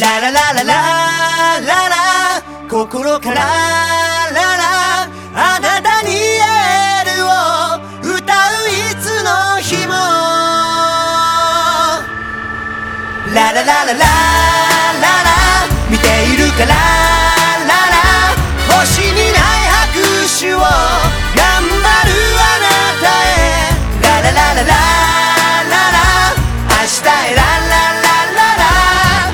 ララララララ。ラ心からララ。あなたにエールを。歌ういつの日も。ラララララララ。見ているから。